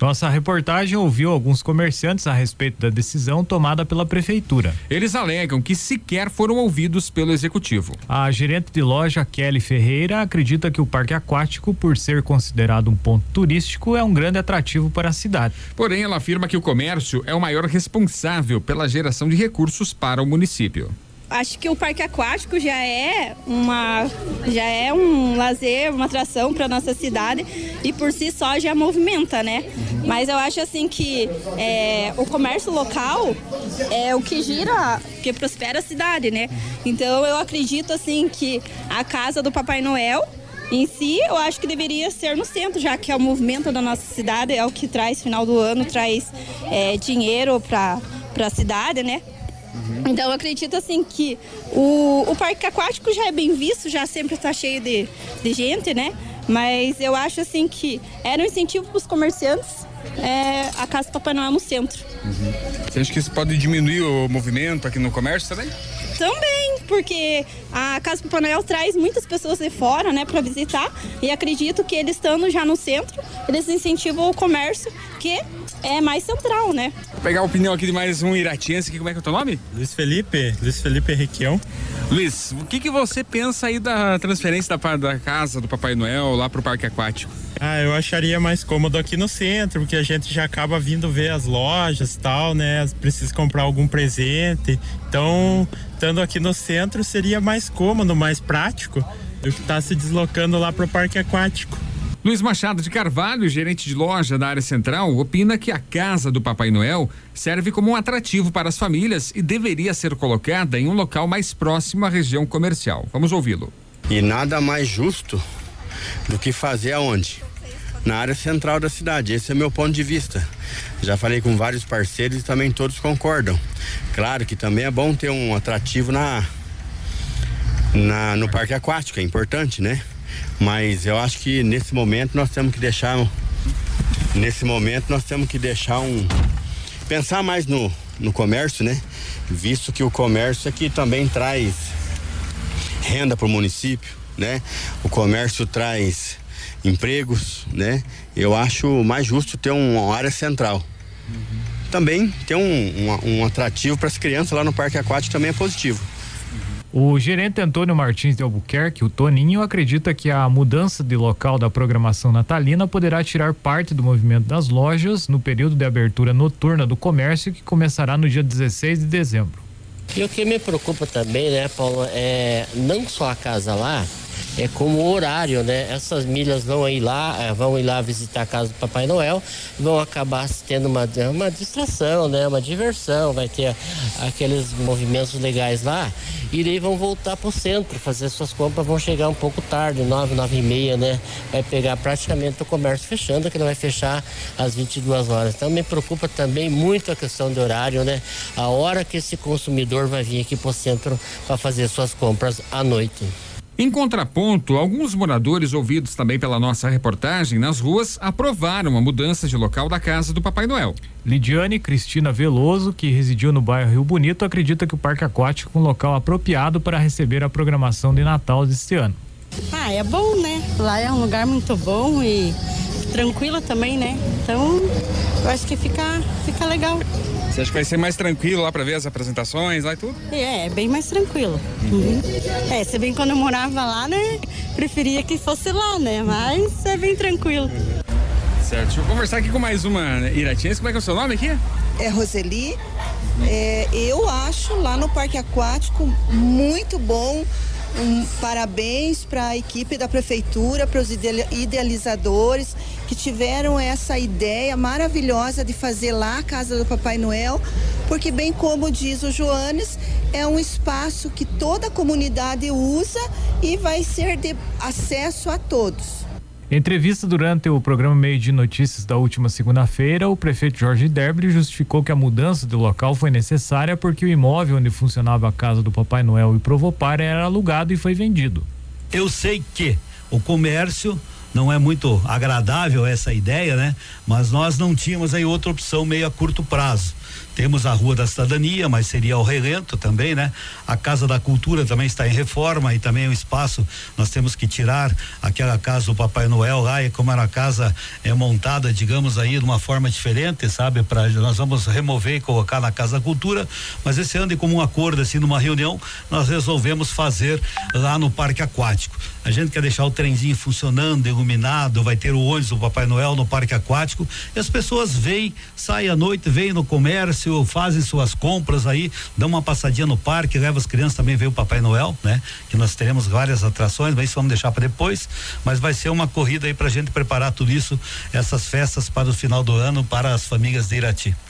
Nossa reportagem ouviu alguns comerciantes a respeito da decisão tomada pela prefeitura. Eles alegam que sequer foram ouvidos pelo executivo. A gerente de loja Kelly Ferreira acredita que o parque aquático, por ser considerado um ponto turístico, é um grande atrativo para a cidade. Porém, ela afirma que o comércio é o maior responsável pela geração de recursos para o município acho que o parque aquático já é uma já é um lazer, uma atração para nossa cidade e por si só já movimenta, né? Mas eu acho assim que é, o comércio local é o que gira, que prospera a cidade, né? Então eu acredito assim que a casa do Papai Noel em si, eu acho que deveria ser no centro, já que é o movimento da nossa cidade, é o que traz final do ano, traz é, dinheiro para a cidade, né? Uhum. Então eu acredito assim que o, o parque aquático já é bem visto, já sempre está cheio de, de gente, né? Mas eu acho assim que era um incentivo para os comerciantes é, a Casa Papai Noel no centro. Uhum. Você acha que isso pode diminuir o movimento aqui no comércio também? Também, porque a Casa Papai Noel traz muitas pessoas de fora, né, para visitar e acredito que eles estando já no centro, eles incentivam o comércio que é mais central, né? Vou pegar a opinião aqui de mais um iratiense aqui, como é que é o teu nome? Luiz Felipe, Luiz Felipe Requião. Luiz, o que que você pensa aí da transferência da, da casa do Papai Noel lá pro Parque Aquático? Ah, eu acharia mais cômodo aqui no centro, porque a gente já acaba vindo ver as lojas e tal, né? Precisa comprar algum presente. Então, estando aqui no centro seria mais cômodo, mais prático do que estar tá se deslocando lá pro parque aquático. Luiz Machado de Carvalho, gerente de loja da área central, opina que a casa do Papai Noel serve como um atrativo para as famílias e deveria ser colocada em um local mais próximo à região comercial. Vamos ouvi-lo. E nada mais justo do que fazer aonde? Na área central da cidade. Esse é meu ponto de vista. Já falei com vários parceiros e também todos concordam. Claro que também é bom ter um atrativo na, na no parque aquático, é importante, né? Mas eu acho que nesse momento nós temos que deixar. Nesse momento nós temos que deixar um. Pensar mais no, no comércio, né? Visto que o comércio aqui também traz renda para o município, né? O comércio traz empregos, né? Eu acho mais justo ter uma área central. Uhum. Também ter um, um, um atrativo para as crianças lá no parque aquático também é positivo. O gerente Antônio Martins de Albuquerque, o Toninho, acredita que a mudança de local da programação natalina poderá tirar parte do movimento das lojas no período de abertura noturna do comércio que começará no dia 16 de dezembro. E o que me preocupa também, né, Paulo, é não só a casa lá, é como horário, né? Essas milhas vão ir lá, é, vão ir lá visitar a casa do Papai Noel, vão acabar tendo uma, uma distração, né? Uma diversão, vai ter aqueles movimentos legais lá e daí vão voltar para o centro, fazer suas compras, vão chegar um pouco tarde, nove, nove e meia, né? Vai pegar praticamente o comércio fechando, que não vai fechar às 22 horas. Então me preocupa também muito a questão do horário, né? A hora que esse consumidor vai vir aqui para o centro para fazer suas compras à noite. Em contraponto, alguns moradores ouvidos também pela nossa reportagem nas ruas aprovaram a mudança de local da casa do Papai Noel. Lidiane Cristina Veloso, que residiu no bairro Rio Bonito, acredita que o parque aquático é um local apropriado para receber a programação de Natal deste ano. Ah, é bom, né? Lá é um lugar muito bom e tranquila também, né? Então, eu acho que fica, fica legal. Você acha que vai ser mais tranquilo lá para ver as apresentações lá e tudo? É, é bem mais tranquilo. Uhum. É, se bem quando eu morava lá, né? Preferia que fosse lá, né? Mas é bem tranquilo. Certo. Deixa eu conversar aqui com mais uma iratiense. Como é que é o seu nome aqui? É Roseli. É, eu acho lá no Parque Aquático muito bom. Um, parabéns para a equipe da prefeitura, para os idealizadores que tiveram essa ideia maravilhosa de fazer lá a casa do Papai Noel, porque bem como diz o Joanes, é um espaço que toda a comunidade usa e vai ser de acesso a todos. Entrevista durante o programa Meio de Notícias da última segunda-feira, o prefeito Jorge Derby justificou que a mudança do local foi necessária porque o imóvel onde funcionava a casa do Papai Noel e Provopar era alugado e foi vendido. Eu sei que o comércio não é muito agradável essa ideia, né? Mas nós não tínhamos aí outra opção meio a curto prazo. Temos a Rua da Cidadania, mas seria o relento também, né? A Casa da Cultura também está em reforma e também é um espaço, nós temos que tirar aquela casa do Papai Noel lá e como era a casa é montada, digamos aí, de uma forma diferente, sabe? Para nós vamos remover e colocar na Casa da Cultura, mas esse ano de comum acordo assim numa reunião, nós resolvemos fazer lá no Parque Aquático. A gente quer deixar o trenzinho funcionando, iluminado, vai ter o ônibus do Papai Noel no Parque Aquático e as pessoas vêm, saem à noite, vêm no comércio, fazem suas compras aí, dão uma passadinha no parque, leva as crianças também, vê o Papai Noel, né? Que nós teremos várias atrações, mas isso vamos deixar para depois, mas vai ser uma corrida aí pra gente preparar tudo isso, essas festas para o final do ano para as famílias de Irati.